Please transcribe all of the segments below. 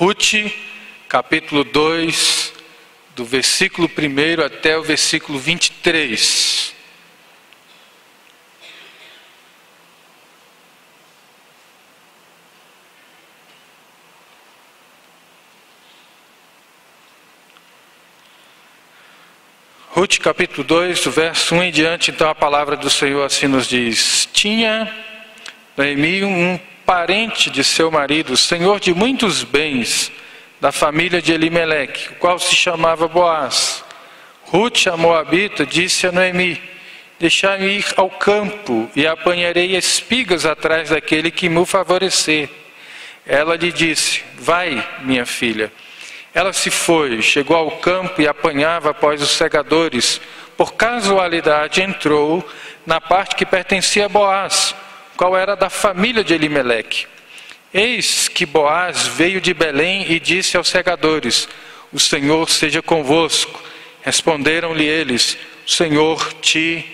Ruth, capítulo 2, do versículo 1 até o versículo 23. Ruth capítulo 2, do verso 1 em diante, então a palavra do Senhor assim nos diz: Tinha Noemi um parente de seu marido, senhor de muitos bens, da família de Elimeleque, o qual se chamava Boaz. Ruth, a Moabita, disse a Noemi: Deixai-me ir ao campo e apanharei espigas atrás daquele que me favorecer. Ela lhe disse: Vai, minha filha. Ela se foi, chegou ao campo e apanhava após os segadores. Por casualidade entrou na parte que pertencia a Boaz, qual era da família de Elimeleque. Eis que Boaz veio de Belém e disse aos segadores: O Senhor seja convosco. Responderam-lhe eles: O Senhor te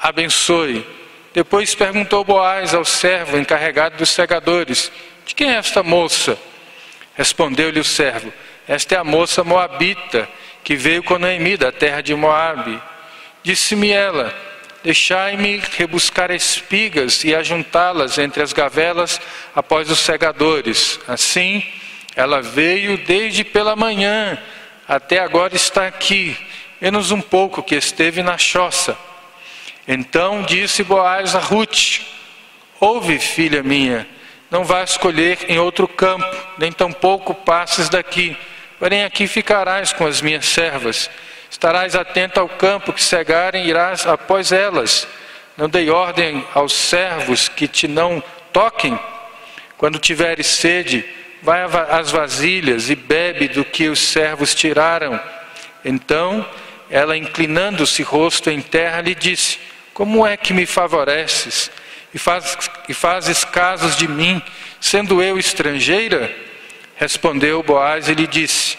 abençoe. Depois perguntou Boaz ao servo encarregado dos segadores: De quem é esta moça? Respondeu-lhe o servo: esta é a moça moabita que veio com Noemi da terra de Moabe. Disse-me ela: Deixai-me rebuscar espigas e ajuntá-las entre as gavelas após os segadores. Assim, ela veio desde pela manhã até agora está aqui, menos um pouco que esteve na choça. Então disse Boaz a Ruth: Ouve, filha minha, não vá escolher em outro campo, nem tampouco passes daqui Porém, aqui ficarás com as minhas servas. Estarás atento ao campo que cegarem, irás após elas. Não dei ordem aos servos que te não toquem. Quando tiveres sede, vai às vasilhas e bebe do que os servos tiraram. Então, ela, inclinando-se rosto em terra, lhe disse: Como é que me favoreces e, faz, e fazes casos de mim, sendo eu estrangeira? Respondeu Boaz e lhe disse: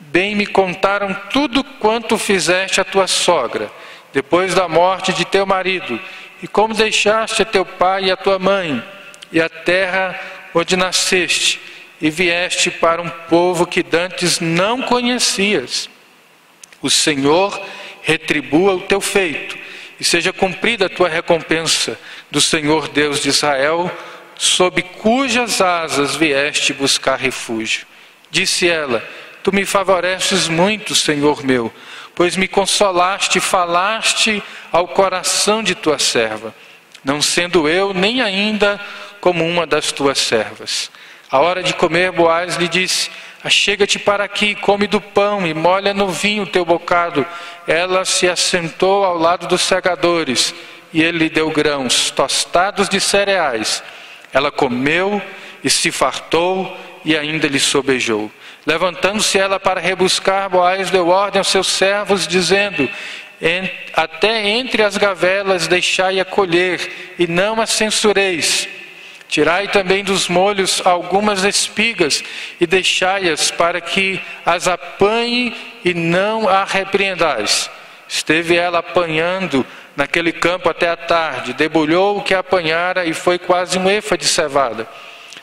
Bem me contaram tudo quanto fizeste a tua sogra, depois da morte de teu marido, e como deixaste a teu pai e a tua mãe, e a terra onde nasceste, e vieste para um povo que dantes não conhecias. O Senhor retribua o teu feito, e seja cumprida a tua recompensa do Senhor Deus de Israel sob cujas asas vieste buscar refúgio. Disse ela: Tu me favoreces muito, Senhor meu, pois me consolaste e falaste ao coração de tua serva, não sendo eu nem ainda como uma das tuas servas. A hora de comer, Boaz lhe disse: Achega-te para aqui, come do pão e molha no vinho o teu bocado. Ela se assentou ao lado dos segadores, e ele lhe deu grãos tostados de cereais ela comeu e se fartou e ainda lhe sobejou. Levantando-se ela para rebuscar, Boaz deu ordem aos seus servos, dizendo: Até entre as gavelas deixai-a colher, e não a censureis. Tirai também dos molhos algumas espigas e deixai-as para que as apanhe e não a repreendais. Esteve ela apanhando naquele campo até a tarde, debulhou o que apanhara e foi quase um efa de cevada.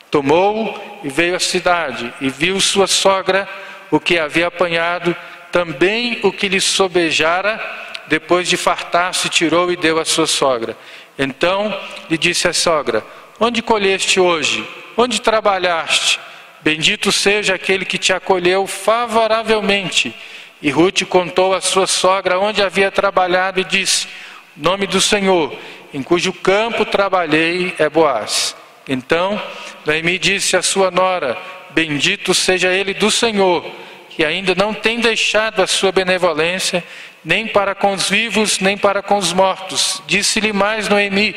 Tomou e veio à cidade, e viu sua sogra o que havia apanhado, também o que lhe sobejara, depois de fartar-se, tirou e deu à sua sogra. Então lhe disse a sogra: Onde colheste hoje? Onde trabalhaste? Bendito seja aquele que te acolheu favoravelmente. E Ruth contou à sua sogra onde havia trabalhado e disse: Nome do Senhor, em cujo campo trabalhei, é Boaz. Então Noemi disse à sua nora: Bendito seja ele do Senhor, que ainda não tem deixado a sua benevolência, nem para com os vivos, nem para com os mortos. Disse-lhe mais Noemi: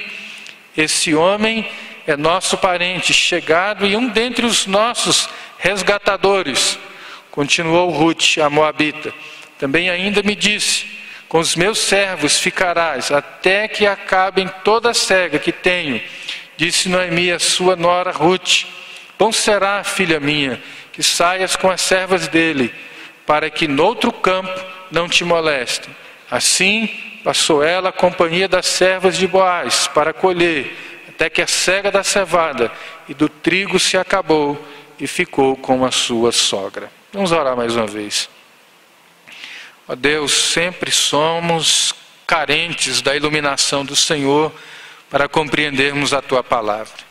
Esse homem é nosso parente, chegado e um dentre os nossos resgatadores. Continuou Ruth, a Moabita. Também ainda me disse: com os meus servos ficarás, até que acabem toda a cega que tenho. Disse Noemi a sua nora Ruth: Bom será, filha minha, que saias com as servas dele, para que noutro campo não te molestem. Assim passou ela a companhia das servas de Boaz para colher, até que a cega da cevada e do trigo se acabou, e ficou com a sua sogra. Vamos orar mais uma vez. Ó Deus, sempre somos carentes da iluminação do Senhor para compreendermos a tua palavra.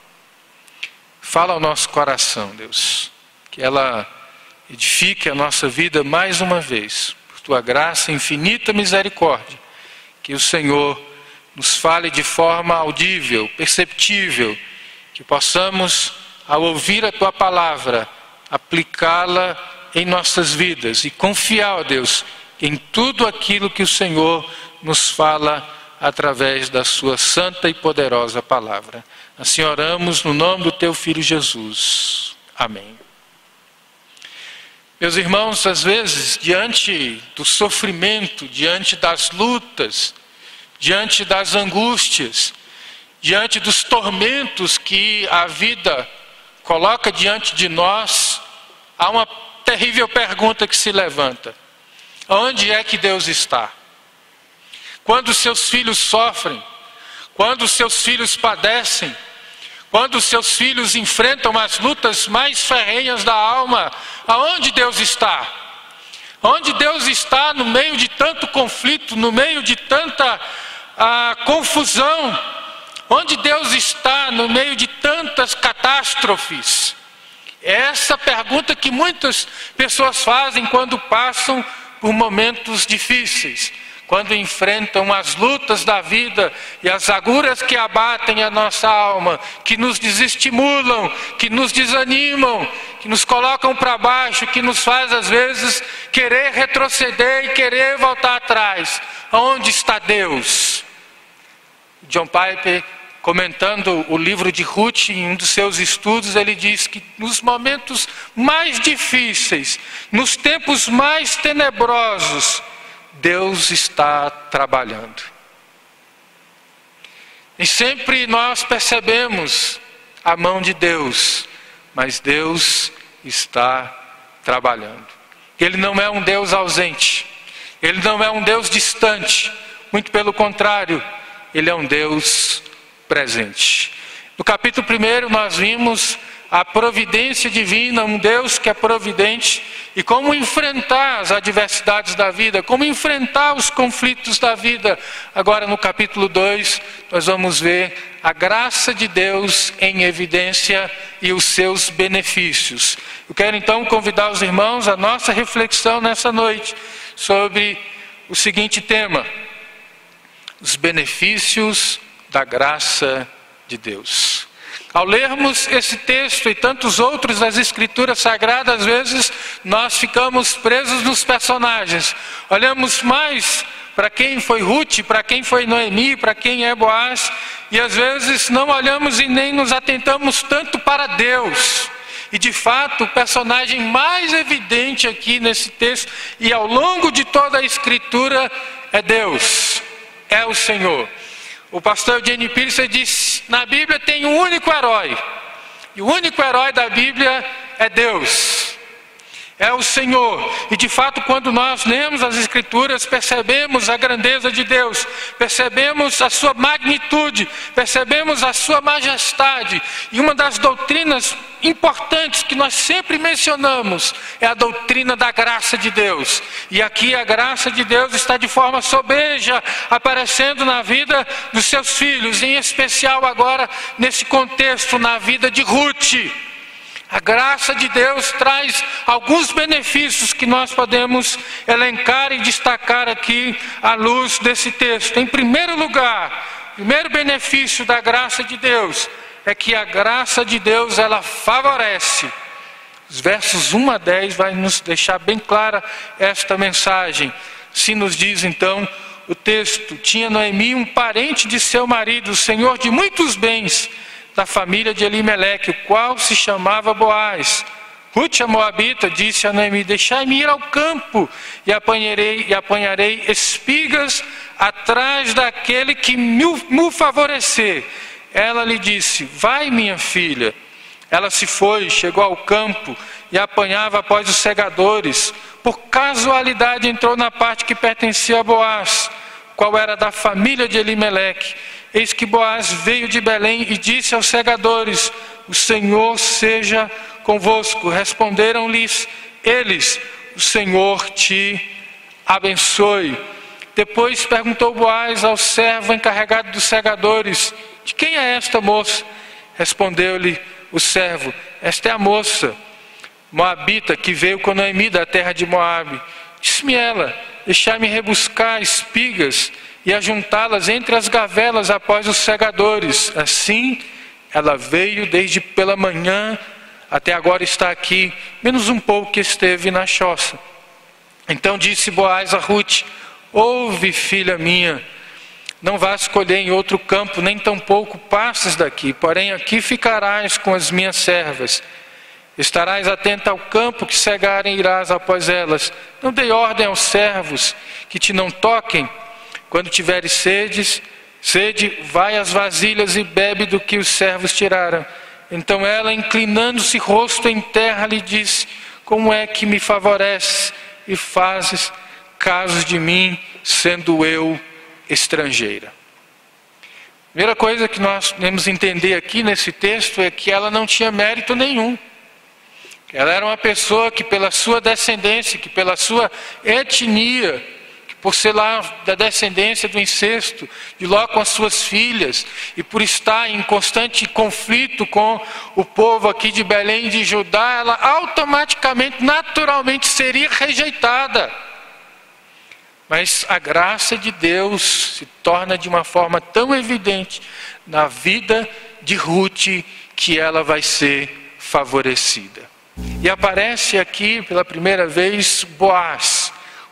Fala ao nosso coração, Deus, que ela edifique a nossa vida mais uma vez, por tua graça, infinita misericórdia, que o Senhor nos fale de forma audível, perceptível, que possamos, ao ouvir a tua palavra, aplicá-la em nossas vidas e confiar, ó Deus, em tudo aquilo que o Senhor nos fala através da sua santa e poderosa palavra. Assim oramos no nome do teu filho Jesus. Amém. Meus irmãos, às vezes, diante do sofrimento, diante das lutas, diante das angústias, diante dos tormentos que a vida coloca diante de nós, há uma terrível pergunta que se levanta: onde é que Deus está? Quando seus filhos sofrem, quando seus filhos padecem, quando seus filhos enfrentam as lutas mais ferrenhas da alma, aonde Deus está? Onde Deus está no meio de tanto conflito, no meio de tanta ah, confusão? Onde Deus está no meio de tantas catástrofes? É essa pergunta que muitas pessoas fazem quando passam por momentos difíceis quando enfrentam as lutas da vida e as agulhas que abatem a nossa alma, que nos desestimulam, que nos desanimam, que nos colocam para baixo, que nos faz às vezes querer retroceder e querer voltar atrás. Onde está Deus? John Piper comentando o livro de Ruth em um dos seus estudos, ele diz que nos momentos mais difíceis, nos tempos mais tenebrosos, Deus está trabalhando. E sempre nós percebemos a mão de Deus, mas Deus está trabalhando. Ele não é um Deus ausente, ele não é um Deus distante, muito pelo contrário, ele é um Deus presente. No capítulo 1 nós vimos a providência divina, um Deus que é providente, e como enfrentar as adversidades da vida, como enfrentar os conflitos da vida. Agora, no capítulo 2, nós vamos ver a graça de Deus em evidência e os seus benefícios. Eu quero então convidar os irmãos a nossa reflexão nessa noite sobre o seguinte tema: os benefícios da graça de Deus. Ao lermos esse texto e tantos outros das Escrituras Sagradas, às vezes nós ficamos presos nos personagens. Olhamos mais para quem foi Ruth, para quem foi Noemi, para quem é Boaz, e às vezes não olhamos e nem nos atentamos tanto para Deus. E de fato, o personagem mais evidente aqui nesse texto e ao longo de toda a Escritura é Deus, é o Senhor. O pastor Jenny Pearson disse: na Bíblia tem um único herói, e o único herói da Bíblia é Deus é o Senhor. E de fato, quando nós lemos as Escrituras, percebemos a grandeza de Deus, percebemos a sua magnitude, percebemos a sua majestade. E uma das doutrinas importantes que nós sempre mencionamos é a doutrina da graça de Deus. E aqui a graça de Deus está de forma sobeja aparecendo na vida dos seus filhos, em especial agora nesse contexto, na vida de Ruth. A graça de Deus traz alguns benefícios que nós podemos elencar e destacar aqui à luz desse texto. Em primeiro lugar, o primeiro benefício da graça de Deus é que a graça de Deus ela favorece. Os versos 1 a 10 vai nos deixar bem clara esta mensagem. Se nos diz então o texto: tinha Noemi um parente de seu marido, senhor de muitos bens da família de Elimeleque, o qual se chamava Boaz. Ruth a Moabita disse a Noemi: Deixai-me ir ao campo e apanharei, e apanharei espigas atrás daquele que me, favorecer. Ela lhe disse: Vai, minha filha. Ela se foi, chegou ao campo e apanhava após os segadores. Por casualidade entrou na parte que pertencia a Boaz, qual era da família de Elimeleque. Eis que Boaz veio de Belém e disse aos segadores: O Senhor seja convosco? Responderam-lhes eles: O Senhor te abençoe. Depois perguntou Boaz ao servo encarregado dos segadores: De quem é esta moça? Respondeu-lhe o servo: Esta é a moça Moabita que veio com Noemi da terra de Moabe. Disse-me ela: Deixai-me rebuscar espigas e ajuntá-las entre as gavelas após os segadores. Assim, ela veio desde pela manhã até agora está aqui, menos um pouco que esteve na choça. Então disse Boaz a Ruth: Ouve, filha minha, não vás colher em outro campo, nem tampouco passes daqui, porém aqui ficarás com as minhas servas. Estarás atenta ao campo que cegarem irás após elas. Não dei ordem aos servos que te não toquem. Quando tiveres sedes, sede, vai às vasilhas e bebe do que os servos tiraram. Então ela, inclinando-se rosto em terra, lhe disse: Como é que me favoreces e fazes caso de mim, sendo eu estrangeira? Primeira coisa que nós devemos entender aqui nesse texto é que ela não tinha mérito nenhum. Ela era uma pessoa que, pela sua descendência, que pela sua etnia, por ser lá da descendência do incesto, de Ló com as suas filhas, e por estar em constante conflito com o povo aqui de Belém e de Judá, ela automaticamente, naturalmente seria rejeitada. Mas a graça de Deus se torna de uma forma tão evidente na vida de Ruth que ela vai ser favorecida. E aparece aqui pela primeira vez Boaz,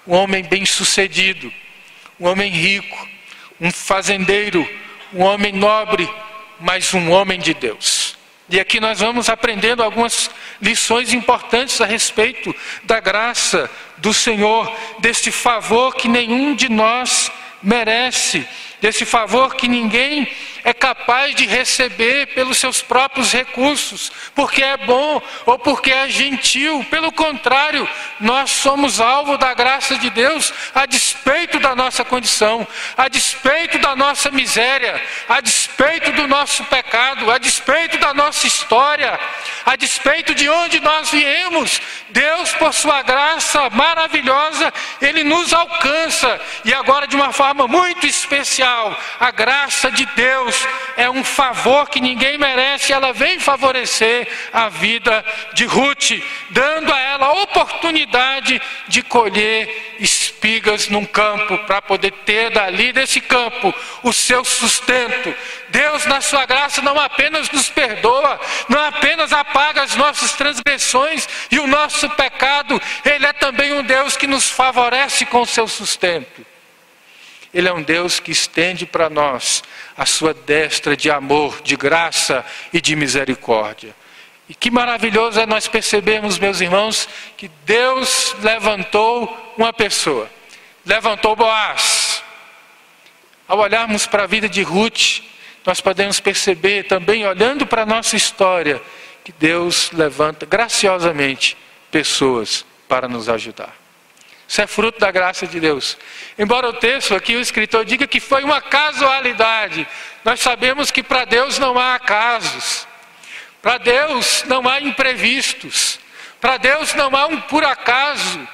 um homem bem-sucedido, um homem rico, um fazendeiro, um homem nobre, mas um homem de Deus. E aqui nós vamos aprendendo algumas lições importantes a respeito da graça do Senhor, deste favor que nenhum de nós merece, desse favor que ninguém é capaz de receber pelos seus próprios recursos, porque é bom ou porque é gentil. Pelo contrário, nós somos alvo da graça de Deus a despeito da nossa condição, a despeito da nossa miséria, a despeito do nosso pecado, a despeito da nossa história, a despeito de onde nós viemos. Deus, por sua graça maravilhosa, ele nos alcança e agora de uma forma muito especial, a graça de Deus é um favor que ninguém merece, ela vem favorecer a vida de Ruth, dando a ela a oportunidade de colher espigas num campo, para poder ter dali desse campo o seu sustento. Deus, na sua graça, não apenas nos perdoa, não apenas apaga as nossas transgressões e o nosso pecado, Ele é também um Deus que nos favorece com o seu sustento. Ele é um Deus que estende para nós a sua destra de amor, de graça e de misericórdia. E que maravilhoso é nós percebermos, meus irmãos, que Deus levantou uma pessoa, levantou Boaz. Ao olharmos para a vida de Ruth, nós podemos perceber também, olhando para a nossa história, que Deus levanta graciosamente pessoas para nos ajudar. Isso é fruto da graça de Deus. Embora o texto aqui, o escritor diga que foi uma casualidade, nós sabemos que para Deus não há acasos, para Deus não há imprevistos, para Deus não há um por acaso.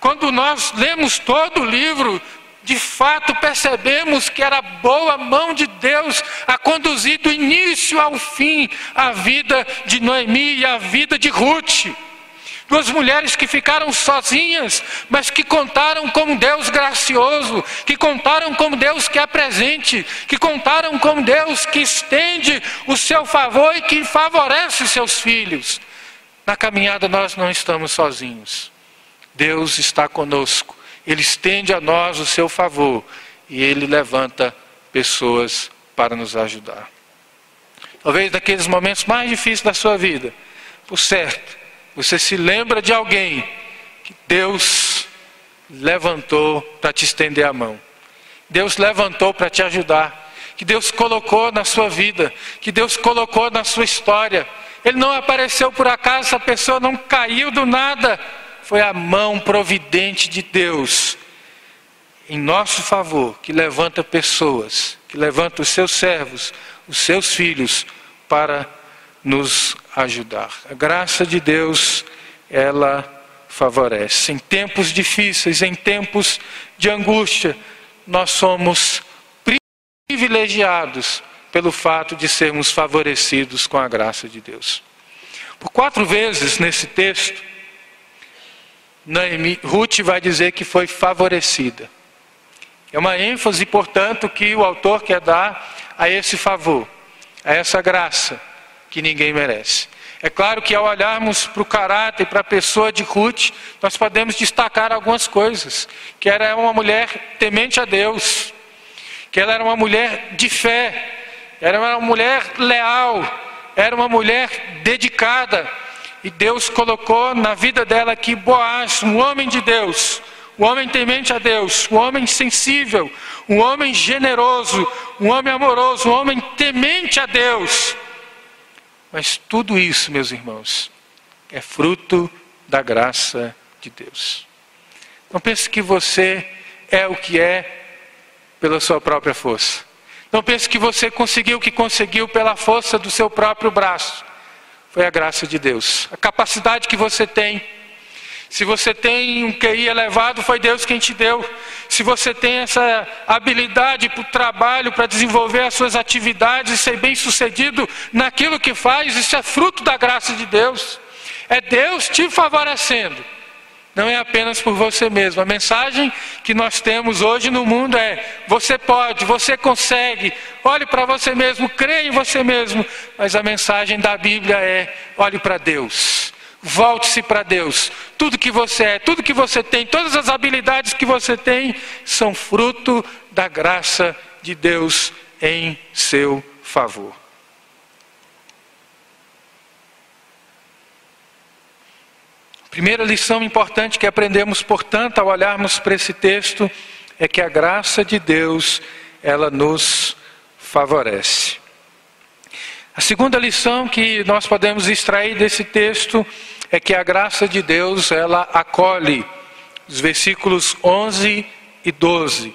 Quando nós lemos todo o livro, de fato percebemos que era boa mão de Deus a conduzir do início ao fim a vida de Noemi e a vida de Ruth. Duas mulheres que ficaram sozinhas, mas que contaram com Deus gracioso, que contaram com Deus que é presente, que contaram com Deus que estende o seu favor e que favorece seus filhos. Na caminhada nós não estamos sozinhos. Deus está conosco. Ele estende a nós o seu favor e ele levanta pessoas para nos ajudar. Talvez naqueles momentos mais difíceis da sua vida, por certo, você se lembra de alguém que Deus levantou para te estender a mão. Deus levantou para te ajudar. Que Deus colocou na sua vida. Que Deus colocou na sua história. Ele não apareceu por acaso, essa pessoa não caiu do nada. Foi a mão providente de Deus em nosso favor que levanta pessoas, que levanta os seus servos, os seus filhos para nos ajudar. A graça de Deus, ela favorece. Em tempos difíceis, em tempos de angústia, nós somos privilegiados pelo fato de sermos favorecidos com a graça de Deus. Por quatro vezes nesse texto, Naemi, Ruth vai dizer que foi favorecida. É uma ênfase, portanto, que o autor quer dar a esse favor, a essa graça que ninguém merece. É claro que ao olharmos para o caráter para a pessoa de Ruth, nós podemos destacar algumas coisas. Que ela era uma mulher temente a Deus, que ela era uma mulher de fé, era uma mulher leal, era uma mulher dedicada. E Deus colocou na vida dela aqui Boaz, um homem de Deus, um homem temente a Deus, um homem sensível, um homem generoso, um homem amoroso, um homem temente a Deus. Mas tudo isso, meus irmãos, é fruto da graça de Deus. Não pense que você é o que é pela sua própria força. Não pense que você conseguiu o que conseguiu pela força do seu próprio braço. Foi a graça de Deus. A capacidade que você tem. Se você tem um QI elevado, foi Deus quem te deu. Se você tem essa habilidade para o trabalho, para desenvolver as suas atividades e ser bem sucedido naquilo que faz, isso é fruto da graça de Deus. É Deus te favorecendo não é apenas por você mesmo. A mensagem que nós temos hoje no mundo é: você pode, você consegue, olhe para você mesmo, creia em você mesmo. Mas a mensagem da Bíblia é: olhe para Deus. Volte-se para Deus. Tudo que você é, tudo que você tem, todas as habilidades que você tem são fruto da graça de Deus em seu favor. Primeira lição importante que aprendemos, portanto, ao olharmos para esse texto, é que a graça de Deus, ela nos favorece. A segunda lição que nós podemos extrair desse texto é que a graça de Deus, ela acolhe. Os versículos 11 e 12.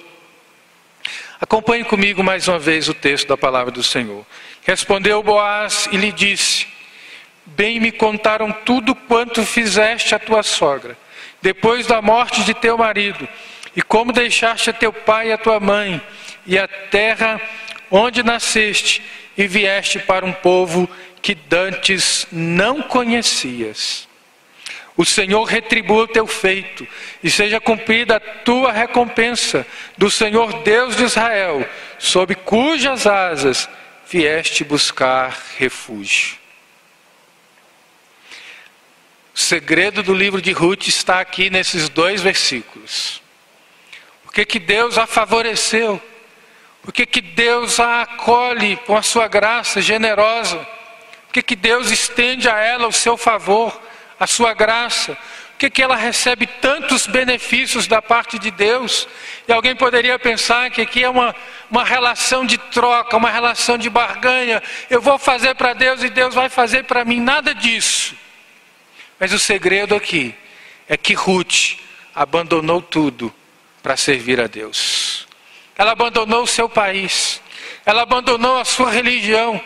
Acompanhe comigo mais uma vez o texto da palavra do Senhor. Respondeu Boaz e lhe disse: Bem me contaram tudo quanto fizeste a tua sogra, depois da morte de teu marido, e como deixaste a teu pai e a tua mãe, e a terra onde nasceste, e vieste para um povo que dantes não conhecias. O Senhor retribua o teu feito, e seja cumprida a tua recompensa do Senhor Deus de Israel, sob cujas asas vieste buscar refúgio. O segredo do livro de Ruth está aqui nesses dois versículos. Por que, que Deus a favoreceu? Por que, que Deus a acolhe com a sua graça generosa? Que, que Deus estende a ela o seu favor, a sua graça? Por que, que ela recebe tantos benefícios da parte de Deus? E alguém poderia pensar que aqui é uma, uma relação de troca, uma relação de barganha. Eu vou fazer para Deus e Deus vai fazer para mim. Nada disso. Mas o segredo aqui é que Ruth abandonou tudo para servir a Deus. Ela abandonou o seu país, ela abandonou a sua religião,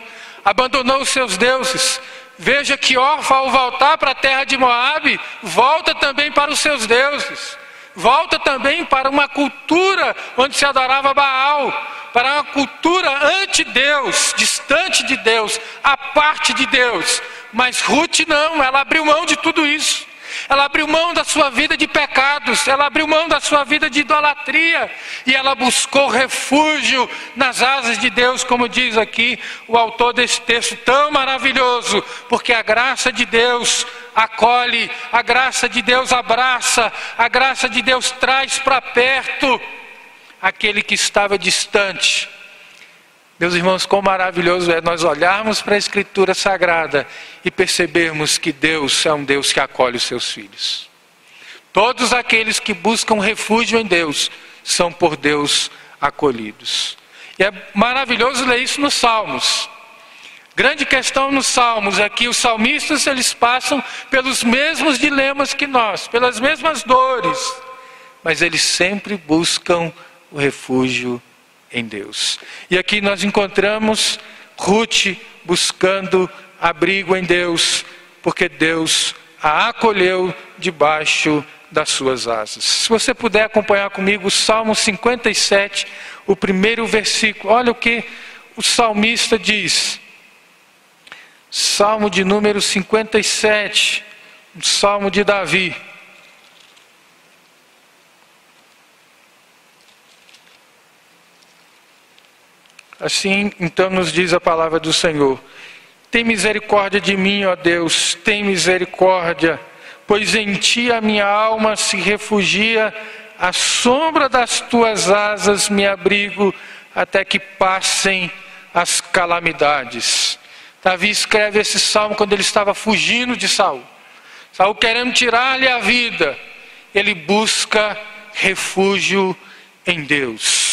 abandonou os seus deuses. Veja que Orfa, ao voltar para a terra de Moabe, volta também para os seus deuses, volta também para uma cultura onde se adorava Baal, para uma cultura ante-Deus, distante de Deus, a parte de Deus. Mas Ruth não, ela abriu mão de tudo isso. Ela abriu mão da sua vida de pecados, ela abriu mão da sua vida de idolatria e ela buscou refúgio nas asas de Deus, como diz aqui o autor desse texto tão maravilhoso, porque a graça de Deus acolhe, a graça de Deus abraça, a graça de Deus traz para perto aquele que estava distante meus irmãos, quão maravilhoso é nós olharmos para a Escritura Sagrada e percebermos que Deus é um Deus que acolhe os seus filhos. Todos aqueles que buscam refúgio em Deus são por Deus acolhidos. E é maravilhoso ler isso nos Salmos. Grande questão nos Salmos é que os salmistas eles passam pelos mesmos dilemas que nós, pelas mesmas dores, mas eles sempre buscam o refúgio em Deus. E aqui nós encontramos Ruth buscando abrigo em Deus, porque Deus a acolheu debaixo das suas asas. Se você puder acompanhar comigo o Salmo 57, o primeiro versículo, olha o que o salmista diz. Salmo de número 57, o salmo de Davi. Assim, então, nos diz a palavra do Senhor: Tem misericórdia de mim, ó Deus, tem misericórdia, pois em ti a minha alma se refugia, à sombra das tuas asas me abrigo, até que passem as calamidades. Davi escreve esse salmo quando ele estava fugindo de Saul. Saul querendo tirar-lhe a vida, ele busca refúgio em Deus.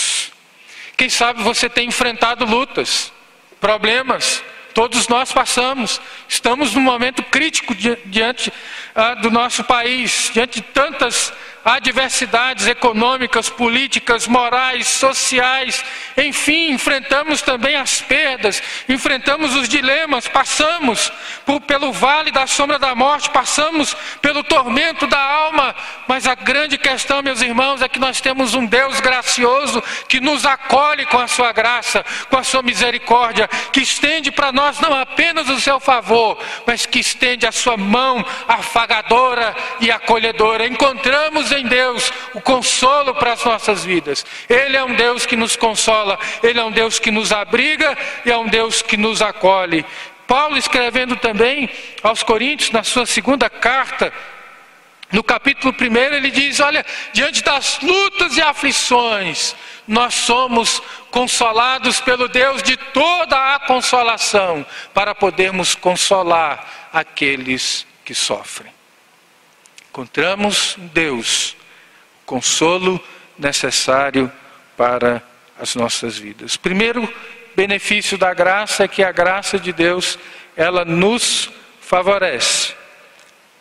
Quem sabe você tem enfrentado lutas, problemas, todos nós passamos. Estamos num momento crítico diante ah, do nosso país, diante de tantas adversidades econômicas, políticas, morais, sociais, enfim, enfrentamos também as perdas, enfrentamos os dilemas, passamos por, pelo vale da sombra da morte, passamos pelo tormento da alma, mas a grande questão, meus irmãos, é que nós temos um Deus gracioso que nos acolhe com a sua graça, com a sua misericórdia, que estende para nós não apenas o seu favor, mas que estende a sua mão afagadora e acolhedora. Encontramos em Deus o consolo para as nossas vidas. Ele é um Deus que nos consola, Ele é um Deus que nos abriga e é um Deus que nos acolhe. Paulo escrevendo também aos Coríntios, na sua segunda carta, no capítulo 1, ele diz: Olha, diante das lutas e aflições, nós somos consolados pelo Deus de toda a consolação, para podermos consolar aqueles que sofrem. Encontramos Deus consolo necessário para as nossas vidas. Primeiro benefício da graça é que a graça de Deus, ela nos favorece.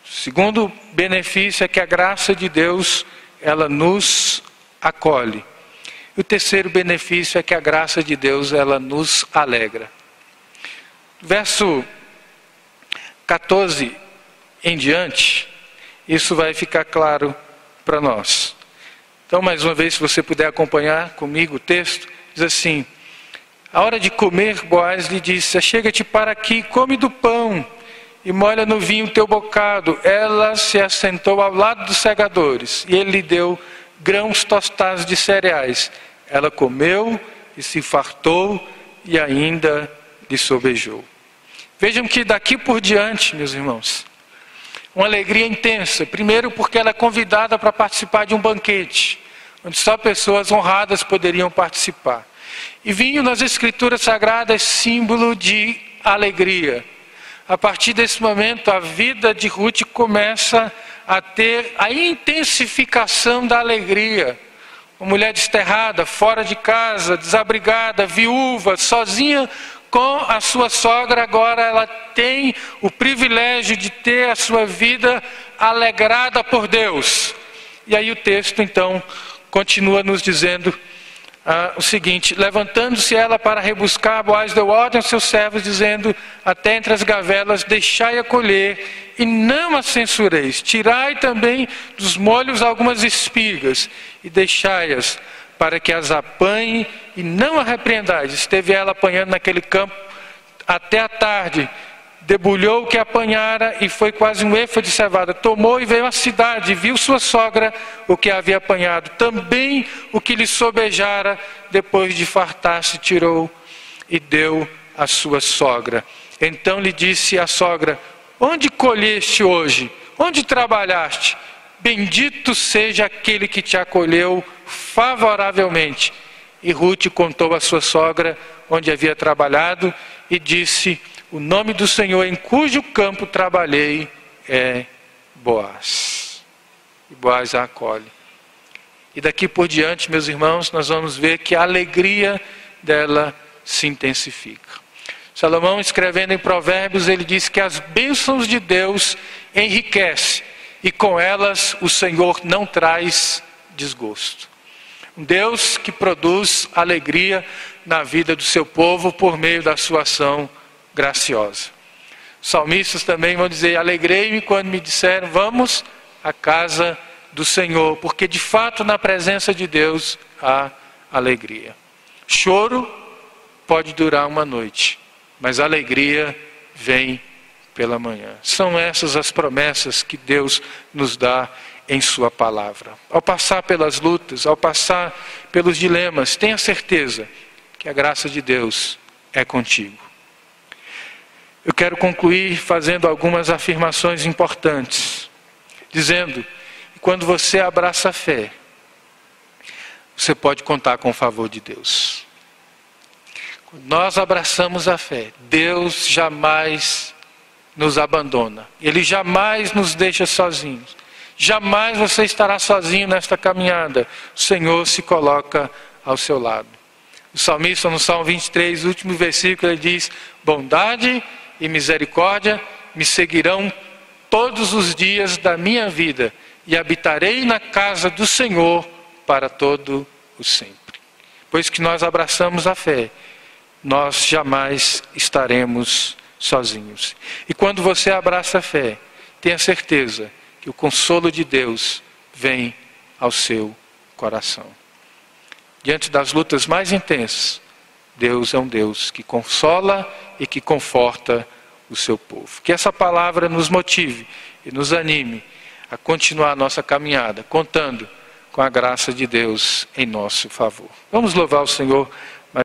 Segundo benefício é que a graça de Deus, ela nos acolhe. E o terceiro benefício é que a graça de Deus, ela nos alegra. Verso 14 em diante, isso vai ficar claro para nós. Então, mais uma vez, se você puder acompanhar comigo o texto, diz assim: A hora de comer, Boaz lhe disse: Chega-te para aqui, come do pão e molha no vinho teu bocado. Ela se assentou ao lado dos segadores e ele lhe deu grãos tostados de cereais. Ela comeu e se fartou e ainda lhe sobejou. Vejam que daqui por diante, meus irmãos, uma alegria intensa. Primeiro, porque ela é convidada para participar de um banquete, onde só pessoas honradas poderiam participar. E vinho nas Escrituras Sagradas é símbolo de alegria. A partir desse momento, a vida de Ruth começa a ter a intensificação da alegria. Uma mulher desterrada, fora de casa, desabrigada, viúva, sozinha com a sua sogra, agora ela tem o privilégio de ter a sua vida alegrada por Deus. E aí o texto então continua nos dizendo ah, o seguinte: levantando-se ela para rebuscar, Boaz deu ordem aos seus servos, dizendo: Até entre as gavelas, deixai-a colher, e não a censureis. Tirai também dos molhos algumas espigas, e deixai-as para que as apanhe e não a repreendais. Esteve ela apanhando naquele campo até a tarde, debulhou o que apanhara e foi quase um efa de cevada. Tomou e veio à cidade, viu sua sogra o que havia apanhado, também o que lhe sobejara, depois de fartar-se, tirou e deu à sua sogra. Então lhe disse a sogra: Onde colheste hoje? Onde trabalhaste? Bendito seja aquele que te acolheu favoravelmente. E Ruth contou à sua sogra onde havia trabalhado e disse: O nome do Senhor em cujo campo trabalhei é Boaz. E Boaz a acolhe. E daqui por diante, meus irmãos, nós vamos ver que a alegria dela se intensifica. Salomão, escrevendo em Provérbios, ele diz que as bênçãos de Deus enriquecem e com elas o Senhor não traz desgosto. Um Deus que produz alegria na vida do seu povo por meio da sua ação graciosa. Salmistas também vão dizer: Alegrei-me quando me disseram, vamos à casa do Senhor, porque de fato na presença de Deus há alegria. Choro pode durar uma noite, mas alegria vem pela manhã. São essas as promessas que Deus nos dá em Sua palavra. Ao passar pelas lutas, ao passar pelos dilemas, tenha certeza que a graça de Deus é contigo. Eu quero concluir fazendo algumas afirmações importantes, dizendo que quando você abraça a fé, você pode contar com o favor de Deus. Quando nós abraçamos a fé, Deus jamais nos abandona, Ele jamais nos deixa sozinhos. Jamais você estará sozinho nesta caminhada. O Senhor se coloca ao seu lado. O salmista, no Salmo 23, último versículo, ele diz: Bondade e misericórdia me seguirão todos os dias da minha vida, e habitarei na casa do Senhor para todo o sempre. Pois que nós abraçamos a fé, nós jamais estaremos sozinhos. E quando você abraça a fé, tenha certeza que o consolo de Deus vem ao seu coração. Diante das lutas mais intensas, Deus é um Deus que consola e que conforta o seu povo. Que essa palavra nos motive e nos anime a continuar a nossa caminhada, contando com a graça de Deus em nosso favor. Vamos louvar o Senhor